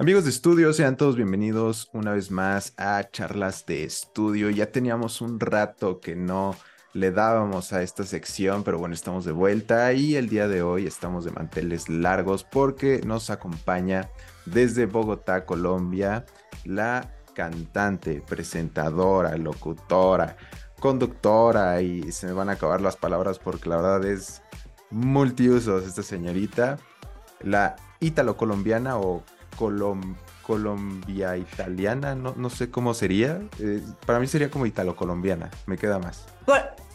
Amigos de estudio, sean todos bienvenidos una vez más a charlas de estudio. Ya teníamos un rato que no le dábamos a esta sección, pero bueno, estamos de vuelta y el día de hoy estamos de manteles largos porque nos acompaña desde Bogotá, Colombia, la cantante, presentadora, locutora, conductora y se me van a acabar las palabras porque la verdad es multiusos esta señorita, la ítalo-colombiana o Colombia italiana, no, no sé cómo sería. Eh, para mí sería como italo-colombiana, me queda más.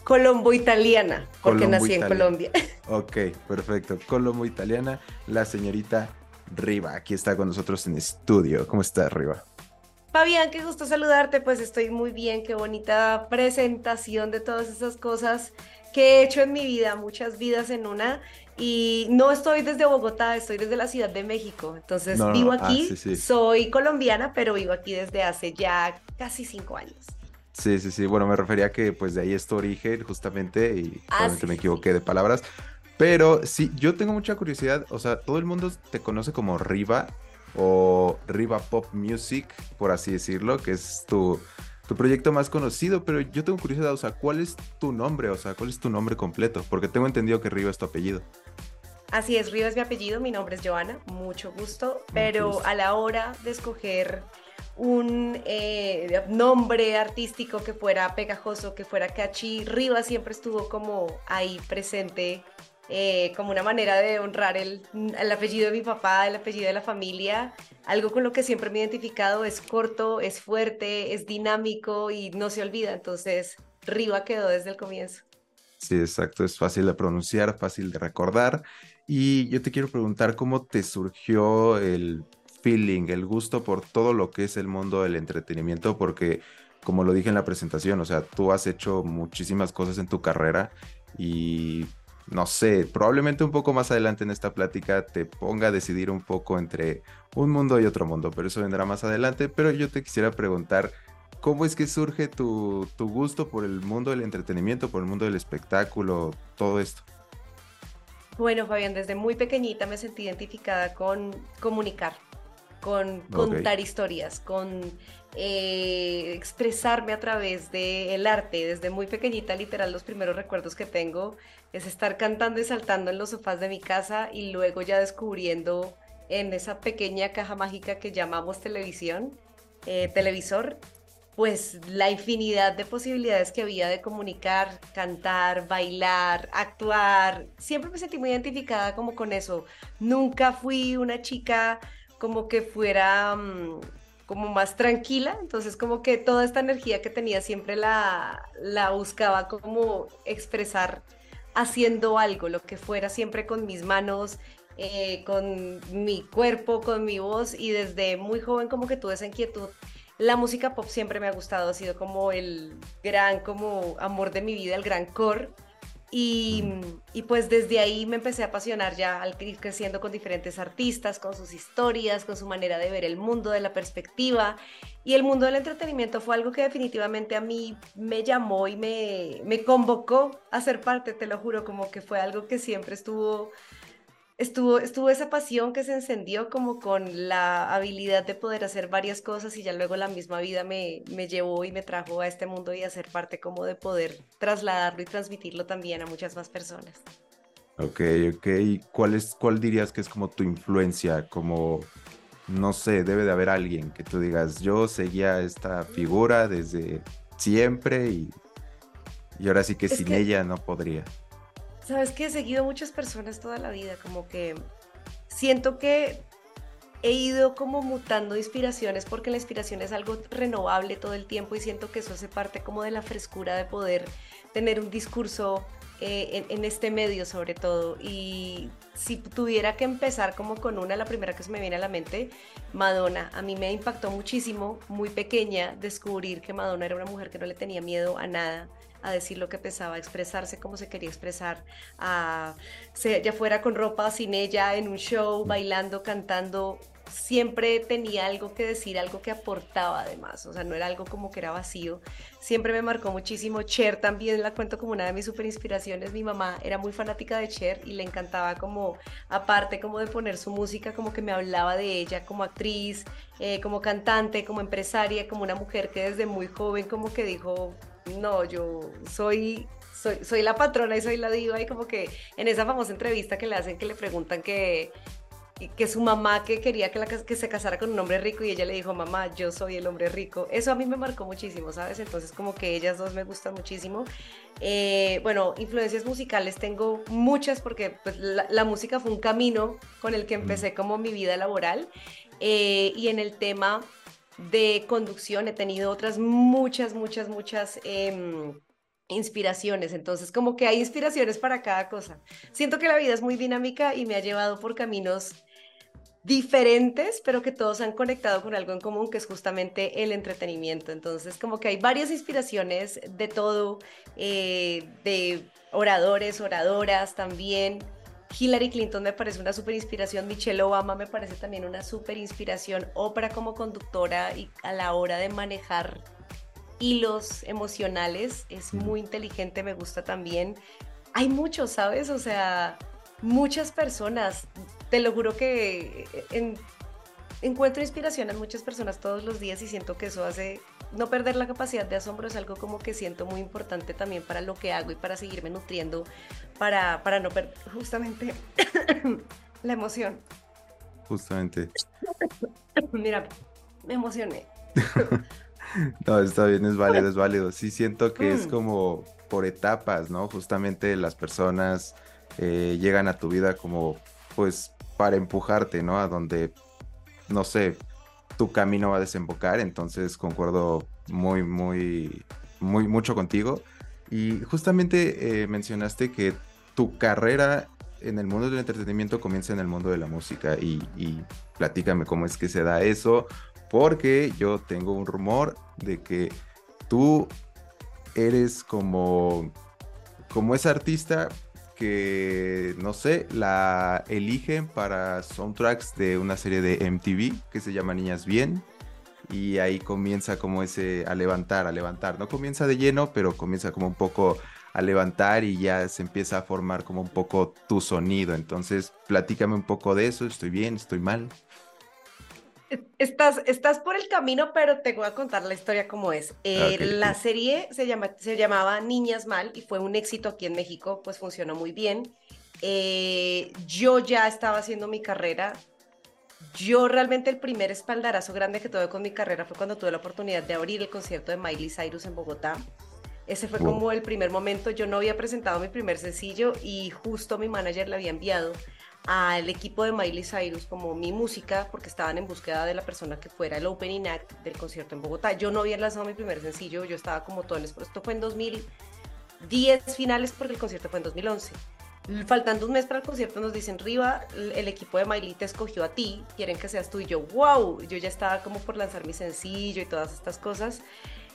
Colombo italiana, porque nací en Colombia. Ok, perfecto. Colombo italiana, la señorita Riva, aquí está con nosotros en estudio. ¿Cómo estás, Riva? Fabián, qué gusto saludarte, pues estoy muy bien, qué bonita presentación de todas esas cosas que he hecho en mi vida, muchas vidas en una. Y no estoy desde Bogotá, estoy desde la Ciudad de México. Entonces vivo ah, aquí, soy colombiana, pero vivo aquí desde hace ya casi cinco años. Sí, sí, sí. Bueno, me refería a que pues de ahí es tu origen, justamente, y ah, me equivoqué de palabras. Pero sí, yo tengo mucha curiosidad. O sea, todo el mundo te conoce como Riva o Riva Pop Music, por así decirlo, que es tu, tu proyecto más conocido, pero yo tengo curiosidad, o sea, ¿cuál es tu nombre? O sea, ¿cuál es tu nombre completo? Porque tengo entendido que Riva es tu apellido. Así es, Riva es mi apellido, mi nombre es Joana, mucho gusto, pero a la hora de escoger un eh, nombre artístico que fuera pegajoso, que fuera catchy, Riva siempre estuvo como ahí presente eh, como una manera de honrar el, el, apellido de mi papá, el apellido de la familia. Algo con lo que siempre me he identificado es corto, es fuerte, es dinámico y no se olvida. Entonces, Riva quedó desde el comienzo. Sí, exacto. Es fácil de pronunciar, fácil de recordar. Y yo te quiero preguntar cómo te surgió el feeling, el gusto por todo lo que es el mundo del entretenimiento, porque como lo dije en la presentación, o sea, tú has hecho muchísimas cosas en tu carrera y no sé, probablemente un poco más adelante en esta plática te ponga a decidir un poco entre un mundo y otro mundo, pero eso vendrá más adelante. Pero yo te quisiera preguntar, ¿cómo es que surge tu, gusto por el mundo del entretenimiento, por el mundo del espectáculo, todo esto? Bueno, Fabián, desde muy pequeñita me sentí identificada con comunicar, con contar historias, con eh, expresarme a través del arte. Desde muy pequeñita, literal, los primeros recuerdos que tengo es estar cantando y saltando en los sofás de mi casa y luego ya descubriendo en esa pequeña caja mágica que llamamos televisión, eh, televisor, pues la infinidad de posibilidades que había de comunicar, cantar, bailar, actuar. Siempre me sentí muy identificada como con eso. Nunca fui una chica como que fuera... Mm, como más tranquila, entonces como que toda esta energía que tenía siempre la, buscaba como expresar haciendo algo, lo que fuera siempre con mis manos, eh, con mi cuerpo, con mi voz y desde muy joven como que tuve esa inquietud. La música pop siempre me ha gustado, ha sido como el gran como amor de mi vida, el gran core y, pues desde ahí me empecé a apasionar ya al ir creciendo con diferentes artistas, con sus historias, con su manera de ver el mundo, de la perspectiva. Y el mundo del entretenimiento fue algo que definitivamente a mí me llamó y me, me convocó a ser parte, te lo juro, como que fue algo que siempre estuvo estuvo, estuvo esa pasión que se encendió como con la habilidad de poder hacer varias cosas y ya luego la misma vida me, me llevó y me trajo a este mundo y a ser parte como de poder trasladarlo y transmitirlo también a muchas más personas. Ok, ok. ¿Cuál, es, ¿Cuál dirías que es como tu influencia? Como, no sé, debe de haber alguien que tú digas, yo seguía esta figura desde siempre y, y ahora sí que sin ella no podría. Sabes que he seguido muchas personas toda la vida, como que siento que he ido como mutando inspiraciones porque la inspiración es algo renovable todo el tiempo y siento que eso hace parte como de la frescura de poder tener un discurso eh, en, este medio sobre todo. Y si tuviera que empezar como con una, la primera que se me viene a la mente, Madonna. A mí me impactó muchísimo, muy pequeña, descubrir que Madonna era una mujer que no le tenía miedo a nada a decir lo que pensaba, a expresarse como se quería expresar, a, ya fuera con ropa sin ella, en un show, bailando, cantando, siempre tenía algo que decir, algo que aportaba además, o sea, no era algo como que era vacío, siempre me marcó muchísimo. Cher también la cuento como una de mis super inspiraciones, mi mamá era muy fanática de Cher y le encantaba como, aparte como de poner su música, como que me hablaba de ella como actriz, eh, como cantante, como empresaria, como una mujer que desde muy joven como que dijo, no, yo soy soy, soy, la patrona y soy la diva y como que en esa famosa entrevista que le hacen que le preguntan que que su mamá que quería que, la, que se casara con un hombre rico y ella le dijo, mamá, yo soy el hombre rico. Eso a mí me marcó muchísimo, ¿sabes? Entonces como que ellas dos me gustan muchísimo. Eh, bueno, influencias musicales tengo muchas porque pues, la, música fue un camino con el que empecé como mi vida laboral eh, y en el tema de conducción he tenido otras muchas, muchas, muchas... Em, inspiraciones, entonces como que hay inspiraciones para cada cosa. Siento que la vida es muy dinámica y me ha llevado por caminos diferentes, pero que todos han conectado con algo en común, que es justamente el entretenimiento. Entonces, como que hay varias inspiraciones de todo, eh, de oradores, oradoras también. Hillary Clinton me parece una super inspiración, Michelle Obama me parece también una super inspiración, ópera como conductora y a la hora de manejar hilos emocionales, es muy inteligente, me gusta también. Hay muchos, ¿sabes? O sea, muchas personas, te lo juro que encuentro inspiración en muchas personas todos los días y siento que eso hace no perder la capacidad de asombro, es algo como que siento muy importante también para lo que hago y para seguirme nutriendo, para, para no perder justamente la emoción. Justamente. Mira, me emocioné. no, está bien, es válido, es válido. Sí siento que es mm. como por etapas, ¿no? Justamente las personas eh, llegan a tu vida como, pues, para empujarte, ¿no? A donde, no sé, tu camino va a desembocar. Entonces, concuerdo muy, muy, muy, mucho contigo. Y justamente eh, mencionaste que tu carrera en el mundo del entretenimiento comienza en el mundo de la música. Y, y platícame cómo es que se da eso. Porque yo tengo un rumor de que tú eres como, como esa artista que, no sé, la eligen para soundtracks de una serie de MTV que se llama Niñas Bien. Y ahí comienza como ese a levantar, a levantar. No comienza de lleno, pero comienza como un poco a levantar y ya se empieza a formar como un poco tu sonido. Entonces, platícame un poco de eso. ¿Estoy bien? ¿Estoy mal? Estás, estás por el camino, pero te voy a contar la historia como es. Eh, la serie se, llama, se llamaba Niñas Mal y fue un éxito aquí en México, pues funcionó muy bien. Eh, yo ya estaba haciendo mi carrera. Yo realmente el primer espaldarazo grande que tuve con mi carrera fue cuando tuve la oportunidad de abrir el concierto de Miley Cyrus en Bogotá. Ese fue como el primer momento. Yo no había presentado mi primer sencillo y justo mi manager le había enviado al equipo de Miley Cyrus como mi música porque estaban en búsqueda de la persona que fuera el opening act del concierto en Bogotá. Yo no había lanzado mi primer sencillo, yo estaba como todo en esto fue en 2010 finales porque el concierto fue en 2011. Faltando un mes para el concierto nos dicen, Riva, el equipo de Miley te escogió a ti, quieren que seas tú y yo, wow, yo ya estaba como por lanzar mi sencillo y todas estas cosas.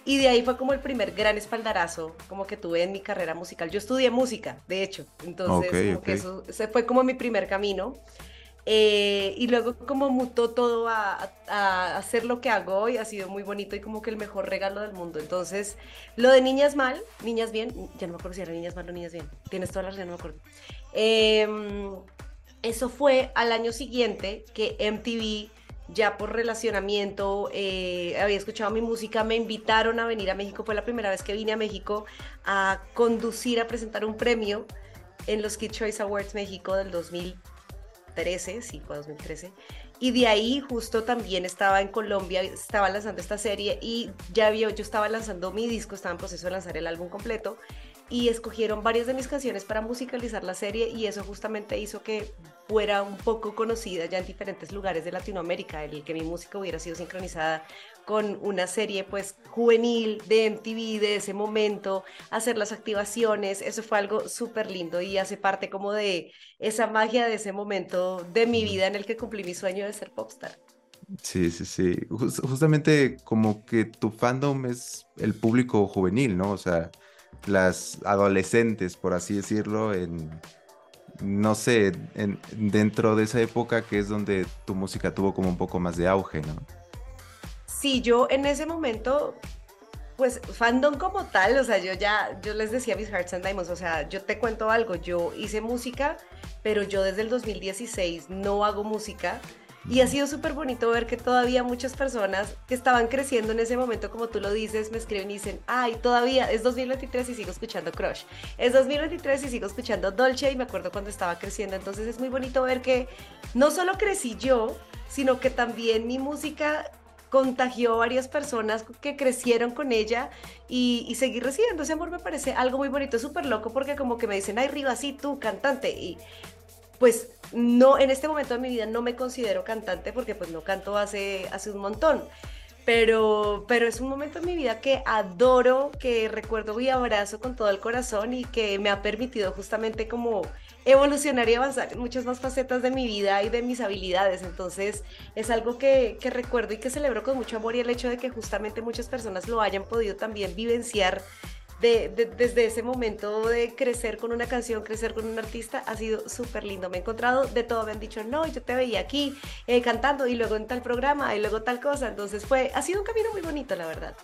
Y de ahí fue como el primer gran espaldarazo como que tuve en mi carrera musical. Yo estudié música, de hecho, entonces como que eso se fue como mi primer camino. Eh, y luego como mutó todo a, a, hacer lo que hago hoy, ha sido muy bonito y como que el mejor regalo del mundo. Entonces, lo de Niñas Mal, Niñas Bien, ya no me acuerdo si era Niñas Mal o Niñas Bien, tienes toda la razón, no me acuerdo. Em, eso fue al año siguiente que MTV ya por relacionamiento, eh, había escuchado mi música, me invitaron a venir a México, fue la primera vez que vine a México a conducir, a presentar un premio en los Kid Choice Awards México del 2013, sí, fue 2013. Y de ahí justo también estaba en Colombia, estaba lanzando esta serie y ya vio, yo estaba lanzando mi disco, estaba en proceso de lanzar el álbum completo y escogieron varias de mis canciones para musicalizar la serie y eso justamente hizo que fuera un poco conocida ya en diferentes lugares de Latinoamérica, el que mi música hubiera sido sincronizada con una serie pues juvenil de MTV de ese momento, hacer las activaciones, eso fue algo súper lindo y hace parte como de esa magia de ese momento de mi vida en el que cumplí mi sueño de ser popstar. Sí, sí, sí. justamente como que tu fandom es el público juvenil, ¿no? O sea, las adolescentes, por así decirlo, en, no sé, dentro de esa época que es donde tu música tuvo como un poco más de auge, ¿no? Sí, yo en ese momento, pues fandom como tal, o sea, yo ya, yo les decía mis Hearts and Diamonds, o sea, yo te cuento algo, yo hice música, pero yo desde el 2016 no hago música y ha sido súper bonito ver que todavía muchas personas que estaban creciendo en ese momento, como tú lo dices, me escriben y dicen, ay, todavía es 2023 y sigo escuchando Crush. Es 2023 y sigo escuchando Dolce y me acuerdo cuando estaba creciendo. Entonces es muy bonito ver que no solo crecí yo, sino que también mi música contagió a varias personas que crecieron con ella y, seguir recibiendo ese amor me parece algo muy bonito, súper loco porque como que me dicen, ay, Riva, sí, tú, cantante. Y pues no, en este momento de mi vida no me considero cantante porque pues no canto hace, hace un montón. Pero, pero es un momento en mi vida que adoro, que recuerdo y abrazo con todo el corazón y que me ha permitido justamente como evolucionar y avanzar en muchas más facetas de mi vida y de mis habilidades. Entonces es algo que, que recuerdo y que celebro con mucho amor y el hecho de que justamente muchas personas lo hayan podido también vivenciar desde ese momento de crecer con una canción, crecer con un artista, ha sido súper lindo. Me he encontrado de todo, me han dicho, no, yo te veía aquí eh, cantando y luego en tal programa y luego tal cosa. Entonces fue, ha sido un camino muy bonito, la verdad.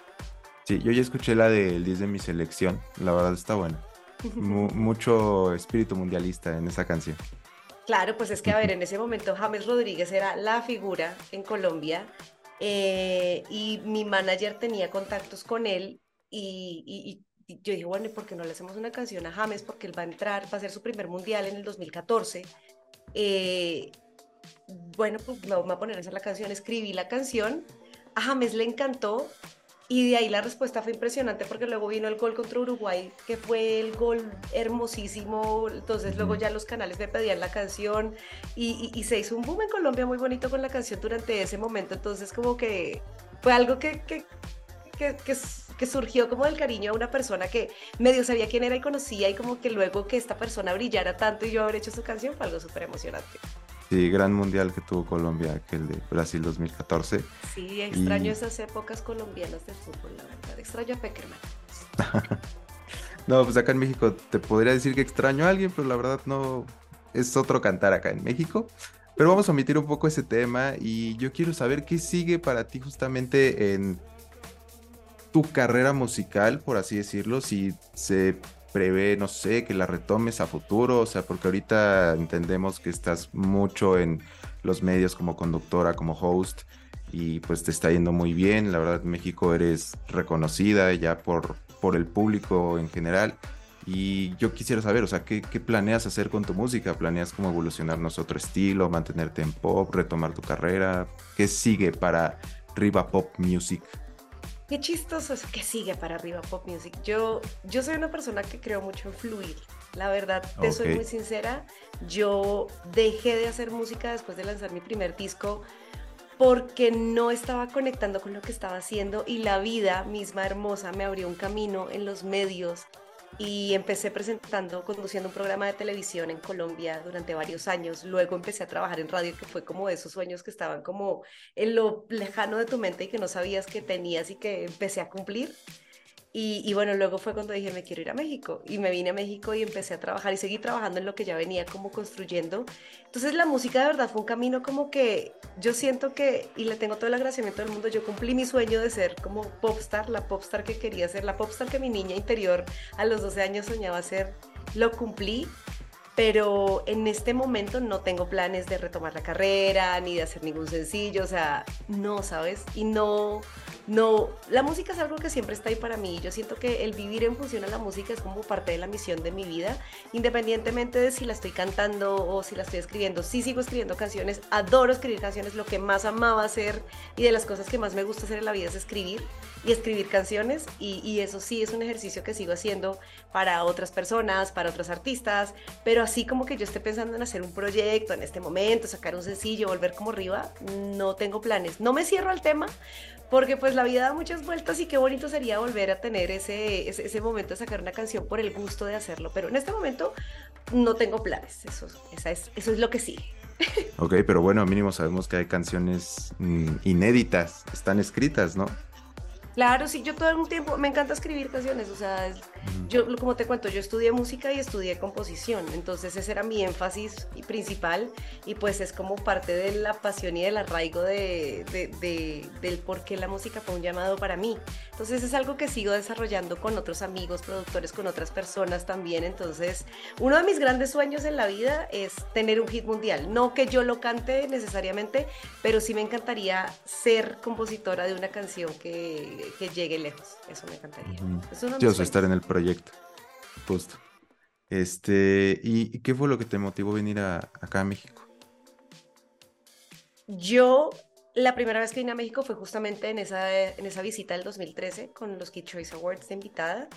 Sí, yo ya escuché la del 10 de mi selección, la verdad está buena. mucho espíritu mundialista en esa canción. Claro, pues es que a ver, en ese momento James Rodríguez era la figura en Colombia eh, y mi manager tenía contactos con él y, yo dije, bueno, ¿y por qué no le hacemos una canción a James? Porque él va a entrar, va a ser su primer mundial en el 2014. Eh, bueno, pues me voy a poner a hacer la canción, escribí la canción, a James le encantó y de ahí la respuesta fue impresionante porque luego vino el gol contra Uruguay, que fue el gol hermosísimo. Entonces luego ya los canales me pedían la canción y, y, se hizo un boom en Colombia muy bonito con la canción durante ese momento. Entonces como que fue algo que, que, que, que, surgió como del cariño a una persona que medio sabía quién era y conocía y como que luego que esta persona brillara tanto y yo haber hecho su canción fue algo súper emocionante. Sí, gran mundial que tuvo Colombia, aquel de Brasil 2014. Sí, extraño esas épocas colombianas del fútbol, la verdad. Extraño a Peckerman. no, pues acá en México te podría decir que extraño a alguien, pero la verdad no es otro cantar acá en México. Pero vamos a omitir un poco ese tema y yo quiero saber qué sigue para ti justamente en tu carrera musical, por así decirlo, si se prevé, no sé, que la retomes a futuro? O sea, porque ahorita entendemos que estás mucho en los medios como conductora, como host, y pues te está yendo muy bien. La verdad, en México eres reconocida ya por, por el público en general. Y yo quisiera saber, o sea, ¿qué, ¿qué, planeas hacer con tu música? ¿Planeas como evolucionarnos otro estilo, mantenerte en pop, retomar tu carrera? ¿Qué sigue para Riva Pop Music? Qué chistoso es que sigue para arriba Pop Music. Yo, yo soy una persona que creo mucho en fluir. La verdad, te soy muy sincera. Yo dejé de hacer música después de lanzar mi primer disco porque no estaba conectando con lo que estaba haciendo y la vida misma hermosa me abrió un camino en los medios y empecé presentando, conduciendo un programa de televisión en Colombia durante varios años. Luego empecé a trabajar en radio, que fue como de esos sueños que estaban como en lo lejano de tu mente y que no sabías que tenías y que empecé a cumplir. Y, bueno, luego fue cuando dije, me quiero ir a México. Y me vine a México y empecé a trabajar y seguí trabajando en lo que ya venía como construyendo. Entonces la música de verdad fue un camino como que yo siento que, y le tengo todo el agradecimiento del mundo, yo cumplí mi sueño de ser como popstar, la popstar que quería ser, la popstar que mi niña interior a los 12 años soñaba ser. Lo cumplí pero en este momento no tengo planes de retomar la carrera ni de hacer ningún sencillo, o sea, no, ¿sabes? Y no, no, la música es algo que siempre está ahí para mí. Yo siento que el vivir en función a la música es como parte de la misión de mi vida, independientemente de si la estoy cantando o si la estoy escribiendo. Sí sigo escribiendo canciones, adoro escribir canciones, lo que más amaba hacer y de las cosas que más me gusta hacer en la vida es escribir y escribir canciones y, eso sí es un ejercicio que sigo haciendo para otras personas, para otros artistas, pero así como que yo esté pensando en hacer un proyecto en este momento, sacar un sencillo, volver como arriba, no tengo planes. No me cierro al tema porque pues la vida da muchas vueltas y qué bonito sería volver a tener ese, ese, momento de sacar una canción por el gusto de hacerlo, pero en este momento no tengo planes, eso, esa es, eso es lo que sigue. Ok, pero bueno, mínimo sabemos que hay canciones mm, inéditas, están escritas, ¿no? Claro, sí, yo todo el tiempo me encanta escribir canciones, o sea, yo, como te cuento, yo estudié música y estudié composición, entonces ese era mi énfasis principal y pues es como parte de la pasión y del arraigo de, del por qué la música fue un llamado para mí. Entonces es algo que sigo desarrollando con otros amigos, productores, con otras personas también. Entonces, uno de mis grandes sueños en la vida es tener un hit mundial. No que yo lo cante necesariamente, pero sí me encantaría ser compositora de una canción que, que llegue lejos. Eso me encantaría. Dios, estar en el proyecto. Justo. Este, ¿y qué fue lo que te motivó venir a, acá a México? Yo, la primera vez que vine a México fue justamente en esa, en esa visita del 2013 con los Kid Choice Awards de invitada.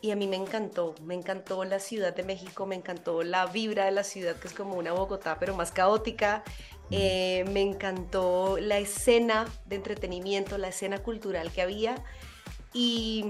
Y a mí me encantó, me encantó la Ciudad de México, me encantó la vibra de la ciudad, que es como una Bogotá, pero más caótica. Eh, me encantó la escena de entretenimiento, la escena cultural que había. Y,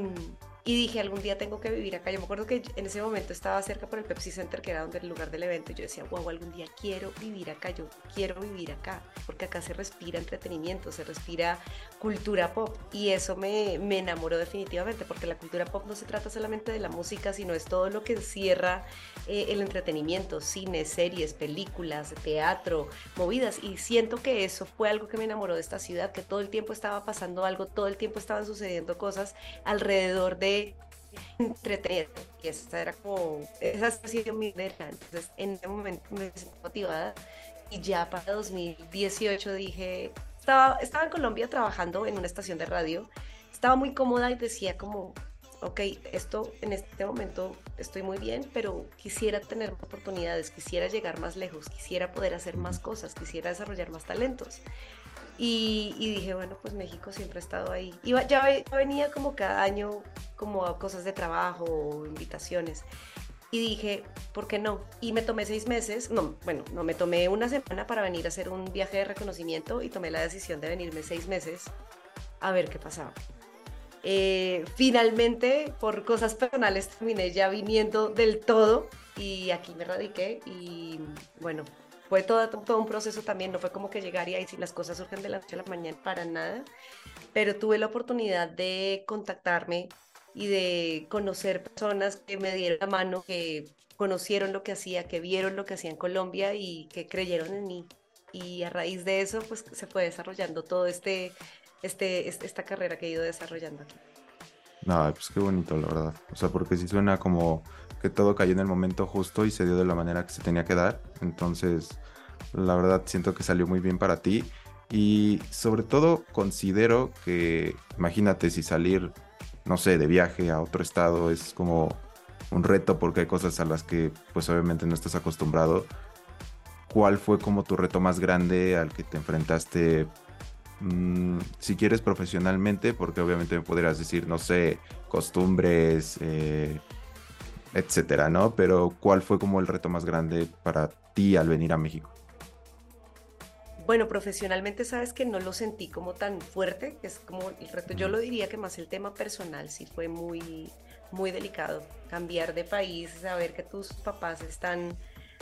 y dije, algún día tengo que vivir acá. Yo me acuerdo que en ese momento estaba cerca por el Pepsi Center, que era donde el lugar del evento. Y yo decía, wow, algún día quiero vivir acá. Yo quiero vivir acá. Porque acá se respira entretenimiento, se respira cultura pop. Y eso me, me enamoró definitivamente. Porque la cultura pop no se trata solamente de la música, sino es todo lo que encierra eh, el entretenimiento: cine, series, películas, teatro, movidas. Y siento que eso fue algo que me enamoró de esta ciudad. Que todo el tiempo estaba pasando algo, todo el tiempo estaban sucediendo cosas alrededor de entretener. Y esa era como, esa ha sido mi idea. Entonces, en ese momento me sentí motivada y ya para 2018 dije, estaba, estaba en Colombia trabajando en una estación de radio, estaba muy cómoda y decía como, ok, esto en este momento estoy muy bien, pero quisiera tener oportunidades, quisiera llegar más lejos, quisiera poder hacer más cosas, quisiera desarrollar más talentos. Y, dije, bueno, pues México siempre ha estado ahí. Y ya venía como cada año como a cosas de trabajo o invitaciones. Y dije, ¿por qué no? Y me tomé seis meses, no, bueno, no, me tomé una semana para venir a hacer un viaje de reconocimiento y tomé la decisión de venirme seis meses a ver qué pasaba. Eh, finalmente, por cosas personales, terminé ya viniendo del todo y aquí me radiqué y bueno, fue todo, todo un proceso también, no fue como que llegaría y si las cosas surgen de la noche a la mañana para nada, pero tuve la oportunidad de contactarme y de conocer personas que me dieron la mano, que conocieron lo que hacía, que vieron lo que hacía en Colombia y que creyeron en mí. Y a raíz de eso, pues se fue desarrollando todo este, este, esta carrera que he ido desarrollando aquí. Pues qué bonito, la verdad. O sea, porque sí suena como que todo cayó en el momento justo y se dio de la manera que se tenía que dar. Entonces, la verdad siento que salió muy bien para ti. Y sobre todo considero que, imagínate si salir, no sé, de viaje a otro estado es como un reto porque hay cosas a las que pues obviamente no estás acostumbrado. ¿Cuál fue como tu reto más grande al que te enfrentaste? Mm, si quieres profesionalmente, porque obviamente me podrías decir, no sé, costumbres, eh, etcétera, ¿no? Pero ¿cuál fue como el reto más grande para ti al venir a México? Bueno, profesionalmente sabes que no lo sentí como tan fuerte, es como el reto, yo lo diría que más el tema personal sí fue muy, muy delicado. Cambiar de país, saber que tus papás están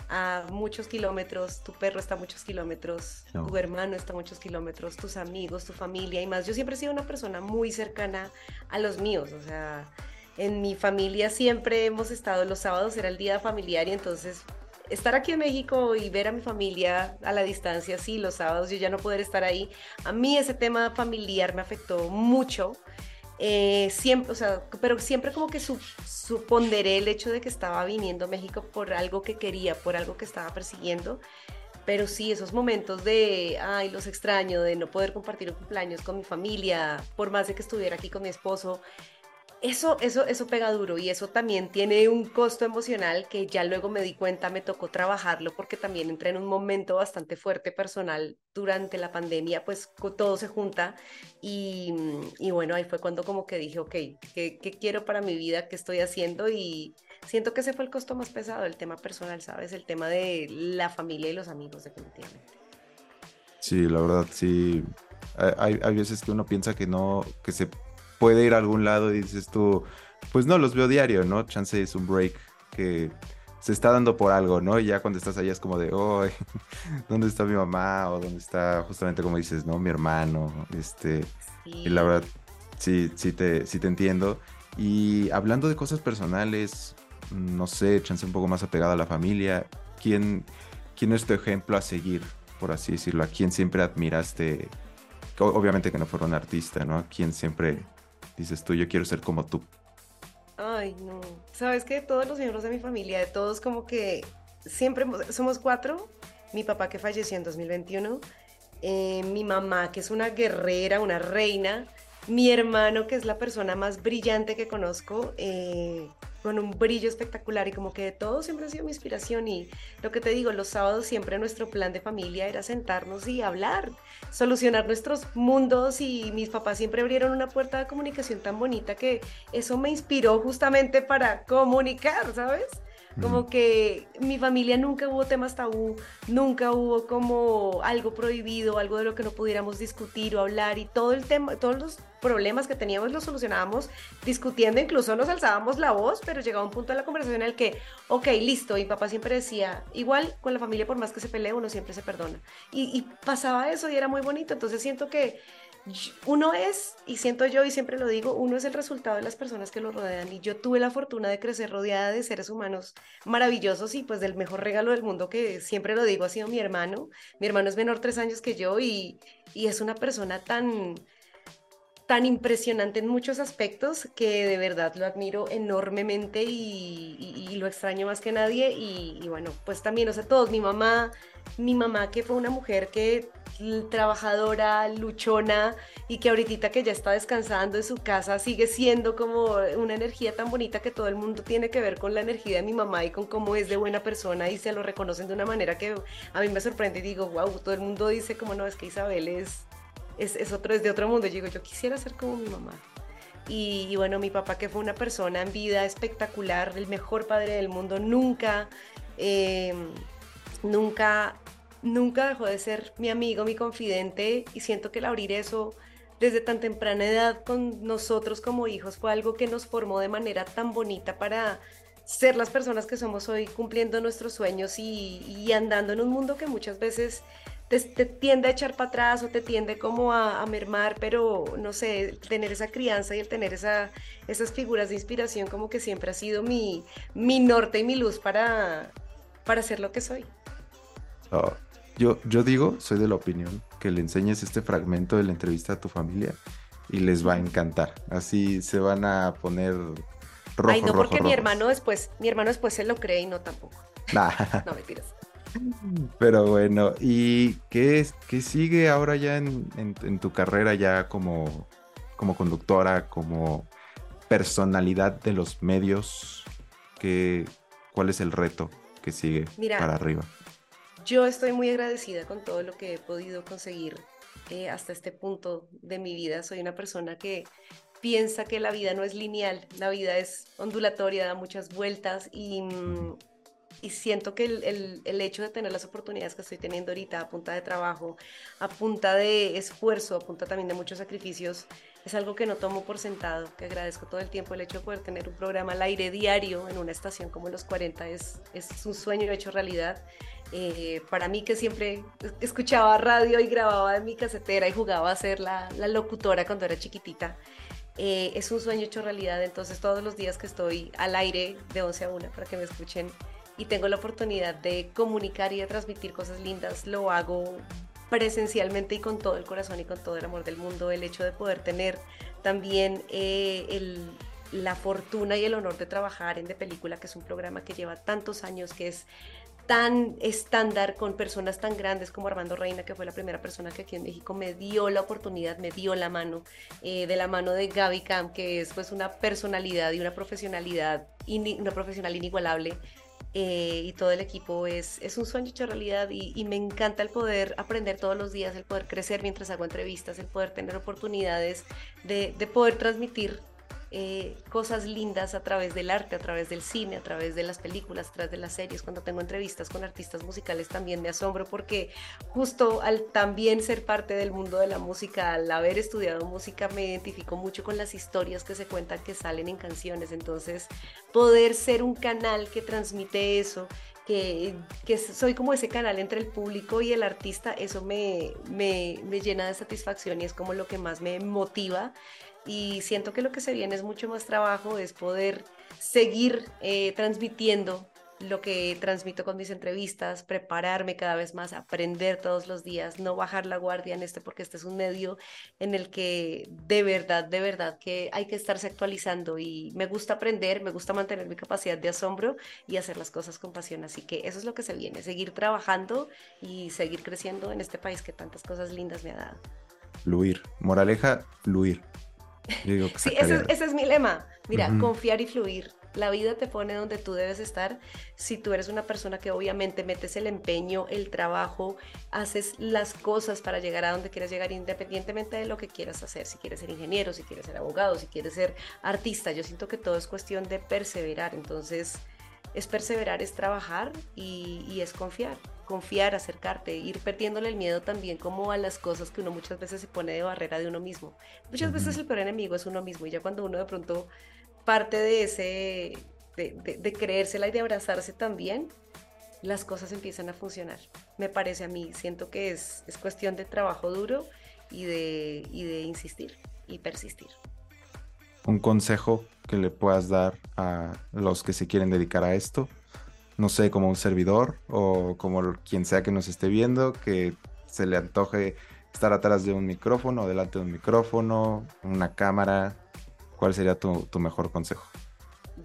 a muchos kilómetros, tu perro está a muchos kilómetros, tu hermano está a muchos kilómetros, tus amigos, tu familia y más. Yo siempre he sido una persona muy cercana a los míos, o sea, en mi familia siempre hemos estado, los sábados era el día familiar y entonces estar aquí en México y ver a mi familia a la distancia, sí, los sábados yo ya no poder estar ahí, a mí ese tema familiar me afectó mucho. Eh, siempre, o sea, pero siempre como que suponderé el hecho de que estaba viniendo a México por algo que quería, por algo que estaba persiguiendo. Pero sí, esos momentos de, ay, los extraño, de no poder compartir un cumpleaños con mi familia, por más de que estuviera aquí con mi esposo, eso, eso, eso pega duro y eso también tiene un costo emocional que ya luego me di cuenta, me tocó trabajarlo porque también entré en un momento bastante fuerte personal durante la pandemia, pues todo se junta y, y bueno, ahí fue cuando como que dije, ok, ¿qué, ¿qué, quiero para mi vida? ¿Qué estoy haciendo? Y siento que ese fue el costo más pesado, el tema personal, ¿sabes? El tema de la familia y los amigos, definitivamente. Sí, la verdad, sí. Hay, hay veces que uno piensa que no, que se puede ir a algún lado y dices tú, pues no, los veo diario, ¿no? Chance es un break que se está dando por algo, ¿no? Y ya cuando estás allá es como de, oh, ¿dónde está mi mamá? O ¿dónde está justamente como dices, ¿no? Mi hermano, este... Y la verdad, sí, sí te, sí te entiendo. Y hablando de cosas personales, no sé, chance un poco más apegada a la familia, ¿quién, quién es tu ejemplo a seguir, por así decirlo? ¿A quién siempre admiraste? Obviamente que no fuera un artista, ¿no? ¿A quién siempre dices tú, yo quiero ser como tú? Ay, no. Sabes que todos los miembros de mi familia, de todos como que siempre somos cuatro. Mi papá que falleció en 2021, eh, mi mamá que es una guerrera, una reina, mi hermano que es la persona más brillante que conozco, eh, con un brillo espectacular y como que de todo siempre ha sido mi inspiración y lo que te digo, los sábados siempre nuestro plan de familia era sentarnos y hablar, solucionar nuestros mundos y mis papás siempre abrieron una puerta de comunicación tan bonita que eso me inspiró justamente para comunicar, ¿sabes? Como que mi familia nunca hubo temas tabú, nunca hubo como algo prohibido, algo de lo que no pudiéramos discutir o hablar y todo el tema, todos los problemas que teníamos los solucionábamos discutiendo, incluso nos alzábamos la voz, pero llegaba un punto de la conversación en el que, ok, listo, mi papá siempre decía, igual con la familia por más que se pelee, uno siempre se perdona. Y, y pasaba eso y era muy bonito, entonces siento que uno es, y siento yo y siempre lo digo, uno es el resultado de las personas que lo rodean. Y yo tuve la fortuna de crecer rodeada de seres humanos maravillosos y pues del mejor regalo del mundo que siempre lo digo ha sido mi hermano. Mi hermano es menor tres años que yo y, y es una persona tan tan impresionante en muchos aspectos que de verdad lo admiro enormemente y, lo extraño más que nadie. Y, bueno, pues también, o sea, todos, mi mamá, mi mamá que fue una mujer que trabajadora, luchona y que ahorita que ya está descansando en su casa sigue siendo como una energía tan bonita que todo el mundo tiene que ver con la energía de mi mamá y con cómo es de buena persona y se lo reconocen de una manera que a mí me sorprende y digo, wow, todo el mundo dice como no, es que Isabel es, es, otro, es de otro mundo. Y digo, yo quisiera ser como mi mamá. Y, bueno, mi papá que fue una persona en vida espectacular, el mejor padre del mundo, nunca, eh, nunca nunca dejó de ser mi amigo, mi confidente y siento que el abrir eso desde tan temprana edad con nosotros como hijos fue algo que nos formó de manera tan bonita para ser las personas que somos hoy cumpliendo nuestros sueños y, andando en un mundo que muchas veces te, tiende a echar para atrás o te tiende como a, mermar, pero no sé, tener esa crianza y el tener esa, esas figuras de inspiración como que siempre ha sido mi, mi norte y mi luz para, para ser lo que soy. Oh, yo, yo digo, soy de la opinión, que le enseñes este fragmento de la entrevista a tu familia y les va a encantar. Así se van a poner rojo, Ay, no, porque mi hermano después, mi hermano después se lo cree y no tampoco. no mentiras. Pero bueno, ¿y qué, qué sigue ahora ya en, tu carrera ya como, como conductora, como personalidad de los medios? ¿Qué, ¿Cuál es el reto que sigue para arriba? Yo estoy muy agradecida con todo lo que he podido conseguir eh, hasta este punto de mi vida. Soy una persona que piensa que la vida no es lineal, la vida es ondulatoria, da muchas vueltas y, mm, y siento que el, el, hecho de tener las oportunidades que estoy teniendo ahorita a punta de trabajo, a punta de esfuerzo, a punta también de muchos sacrificios, es algo que no tomo por sentado, que agradezco todo el tiempo el hecho de poder tener un programa al aire diario en una estación como Los 40 es, es un sueño hecho realidad eh, para mí que siempre escuchaba radio y grababa en mi casetera y jugaba a ser la, locutora cuando era chiquitita, eh, es un sueño hecho realidad. Entonces todos los días que estoy al aire de 11 a 1 para que me escuchen y tengo la oportunidad de comunicar y de transmitir cosas lindas, lo hago presencialmente y con todo el corazón y con todo el amor del mundo. El hecho de poder tener también eh, la fortuna y el honor de trabajar en De Película, que es un programa que lleva tantos años, que es tan estándar con personas tan grandes como Armando Reina, que fue la primera persona que aquí en México me dio la oportunidad, me dio la mano, eh, de la mano de Gaby Camp, que es pues una personalidad y una profesionalidad, una profesional inigualable. Eh, y todo el equipo es, es un sueño hecho realidad y, me encanta el poder aprender todos los días, el poder crecer mientras hago entrevistas, el poder tener oportunidades de, de poder transmitir eh, cosas lindas a través del arte, a través del cine, a través de las películas, a través de las series. Cuando tengo entrevistas con artistas musicales también me asombro porque justo al también ser parte del mundo de la música, al haber estudiado música, me identifico mucho con las historias que se cuentan que salen en canciones. Entonces, poder ser un canal que transmite eso, que, que, soy como ese canal entre el público y el artista, eso me, me, me, llena de satisfacción y es como lo que más me motiva y siento que lo que se viene es mucho más trabajo, es poder seguir eh, transmitiendo lo que transmito con mis entrevistas, prepararme cada vez más, aprender todos los días, no bajar la guardia en este porque este es un medio en el que de verdad, de verdad que hay que estarse actualizando y me gusta aprender, me gusta mantener mi capacidad de asombro y hacer las cosas con pasión. Así que eso es lo que se viene, seguir trabajando y seguir creciendo en este país que tantas cosas lindas me ha dado. Fluir. Moraleja, fluir. Sí, ese, es mi lema. Mira, confiar y fluir. La vida te pone donde tú debes estar. Si tú eres una persona que obviamente metes el empeño, el trabajo, haces las cosas para llegar a donde quieres llegar, independientemente de lo que quieras hacer. Si quieres ser ingeniero, si quieres ser abogado, si quieres ser artista. Yo siento que todo es cuestión de perseverar. Entonces, es perseverar, es trabajar y, y es confiar confiar, acercarte, ir perdiéndole el miedo también como a las cosas que uno muchas veces se pone de barrera de uno mismo. Muchas veces el peor enemigo es uno mismo y ya cuando uno de pronto parte de ese, de, creérsela y de abrazarse también, las cosas empiezan a funcionar. Me parece a mí, siento que es, es cuestión de trabajo duro y de, y de insistir y persistir. Un consejo que le puedas dar a los que se quieren dedicar a esto no sé, como un servidor o como quien sea que nos esté viendo, que se le antoje estar atrás de un micrófono, delante de un micrófono, una cámara, ¿cuál sería tu, mejor consejo?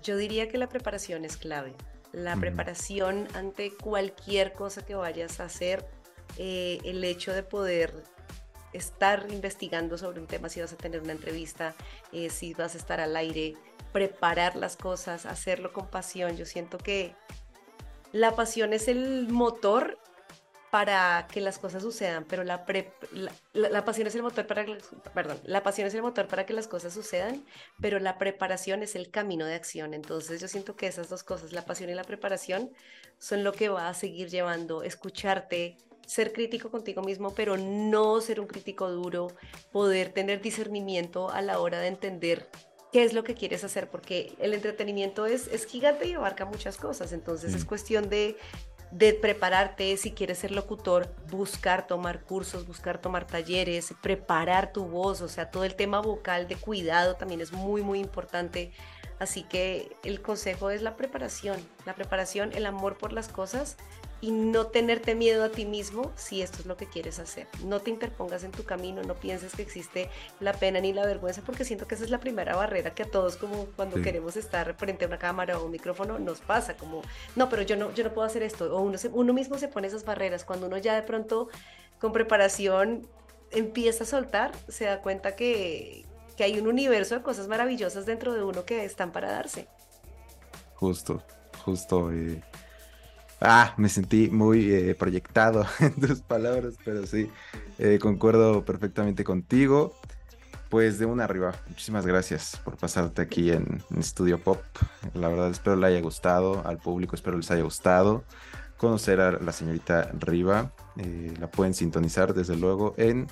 Yo diría que la preparación es clave. La preparación ante cualquier cosa que vayas a hacer, eh, el hecho de poder estar investigando sobre un tema, si vas a tener una entrevista, eh, si vas a estar al aire, preparar las cosas, hacerlo con pasión. Yo siento que la pasión es el motor para que las cosas sucedan, pero la, la, pasión es el motor para perdón, la pasión es el motor para que las cosas sucedan, pero la preparación es el camino de acción. Entonces yo siento que esas dos cosas, la pasión y la preparación, son lo que va a seguir llevando, escucharte, ser crítico contigo mismo, pero no ser un crítico duro, poder tener discernimiento a la hora de entender qué es lo que quieres hacer, porque el entretenimiento es, es gigante y abarca muchas cosas, entonces es cuestión de, de prepararte, si quieres ser locutor, buscar tomar cursos, buscar tomar talleres, preparar tu voz, o sea, todo el tema vocal de cuidado también es muy, muy importante. Así que el consejo es la preparación, la preparación, el amor por las cosas y no tenerte miedo a ti mismo si esto es lo que quieres hacer. No te interpongas en tu camino, no pienses que existe la pena ni la vergüenza, porque siento que esa es la primera barrera que a todos como cuando queremos estar frente a una cámara o un micrófono nos pasa, como, no, pero yo no, yo no puedo hacer esto, o uno, uno mismo se pone esas barreras, cuando uno ya de pronto con preparación empieza a soltar, se da cuenta que, que hay un universo de cosas maravillosas dentro de uno que están para darse. Justo, justo. Eh, Ah, me sentí muy eh, proyectado en tus palabras, pero sí, eh, concuerdo perfectamente contigo. Pues de una arriba, muchísimas gracias por pasarte aquí en, Studio Pop. La verdad espero le haya gustado, al público espero les haya gustado. Conocer a la señorita Riva, eh, la pueden sintonizar desde luego en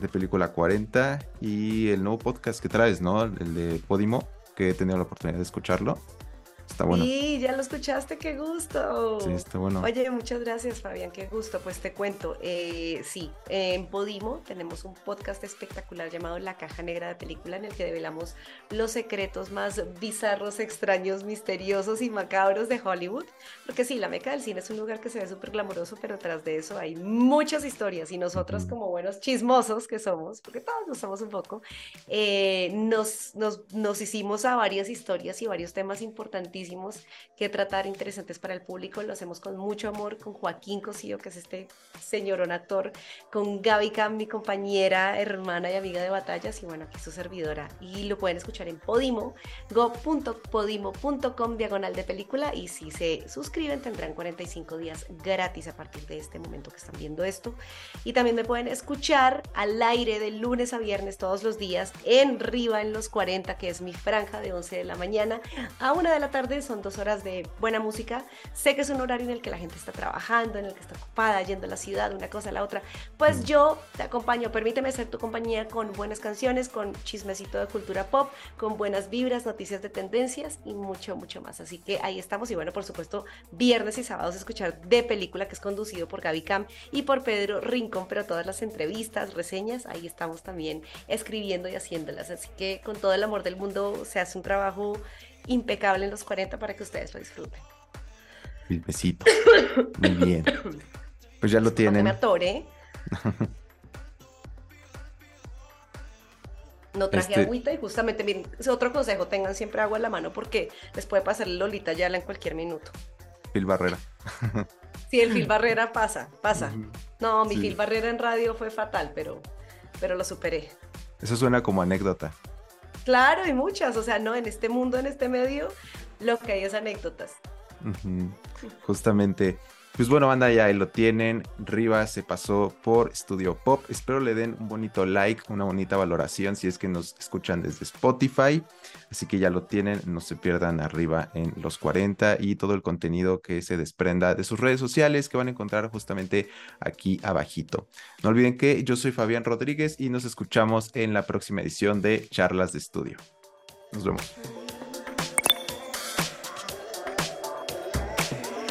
De Película 40 y el nuevo podcast que traes, ¿no? El de Podimo, que he tenido la oportunidad de escucharlo. Está bueno. Sí, ya lo escuchaste, qué gusto. Sí, está bueno. Oye, muchas gracias, Fabián, qué gusto. Pues te cuento, eh, sí, en Podimo tenemos un podcast espectacular llamado La Caja Negra de Película, en el que develamos los secretos más bizarros, extraños, misteriosos y macabros de Hollywood. Porque sí, la meca del cine es un lugar que se ve súper glamoroso, pero tras de eso hay muchas historias y nosotros, como buenos chismosos que somos, porque todos lo somos un poco, eh, nos, nos, nos hicimos a varias historias y varios temas importantísimos que tratar, interesantes para el público. Lo hacemos con mucho amor, con Joaquín Cosillo, que es este señorón actor, con Gaby Cam, mi compañera, hermana y amiga de batallas, y bueno, aquí su servidora. Y lo pueden escuchar en Podimo, go.podimo.com, diagonal de película, y si se suscriben tendrán 45 días gratis a partir de este momento que están viendo esto. Y también me pueden escuchar al aire de lunes a viernes todos los días en Riva en los 40, que es mi franja de 11 de la mañana a 1 de la tarde tarde, son dos horas de buena música. Sé que es un horario en el que la gente está trabajando, en el que está ocupada, yendo a la ciudad, una cosa a la otra. Pues mm. yo te acompaño, permíteme ser tu compañía con buenas canciones, con chismecito de cultura pop, con buenas vibras, noticias de tendencias y mucho, mucho más. Así que ahí estamos. Y bueno, por supuesto, viernes y sábados escuchar de película que es conducido por Gaby Cam y por Pedro Rincón, pero todas las entrevistas, reseñas, ahí estamos también escribiendo y haciéndolas. Así que con todo el amor del mundo se hace un trabajo impecable en los 40 para que ustedes lo disfruten. besito. Muy bien. Pues ya lo tienen. me No traje este agüita y justamente, miren, otro consejo, tengan siempre agua en la mano porque les puede pasar el Lolita Yala en cualquier minuto. Phil Barrera. Sí, el Phil Barrera pasa, pasa. No, mi Phil Barrera en radio fue fatal, pero, pero lo superé. Eso suena como anécdota. Claro, y muchas, o sea, no, en este mundo, en este medio, lo que hay es anécdotas. Justamente pues bueno, banda, ya ahí lo tienen. Rivas se pasó por Studio Pop. Espero le den un bonito like, una bonita valoración si es que nos escuchan desde Spotify. Así que ya lo tienen, no se pierdan arriba en los 40 y todo el contenido que se desprenda de sus redes sociales que van a encontrar justamente aquí abajito. No olviden que yo soy Fabián Rodríguez y nos escuchamos en la próxima edición de Charlas de Estudio. Nos vemos.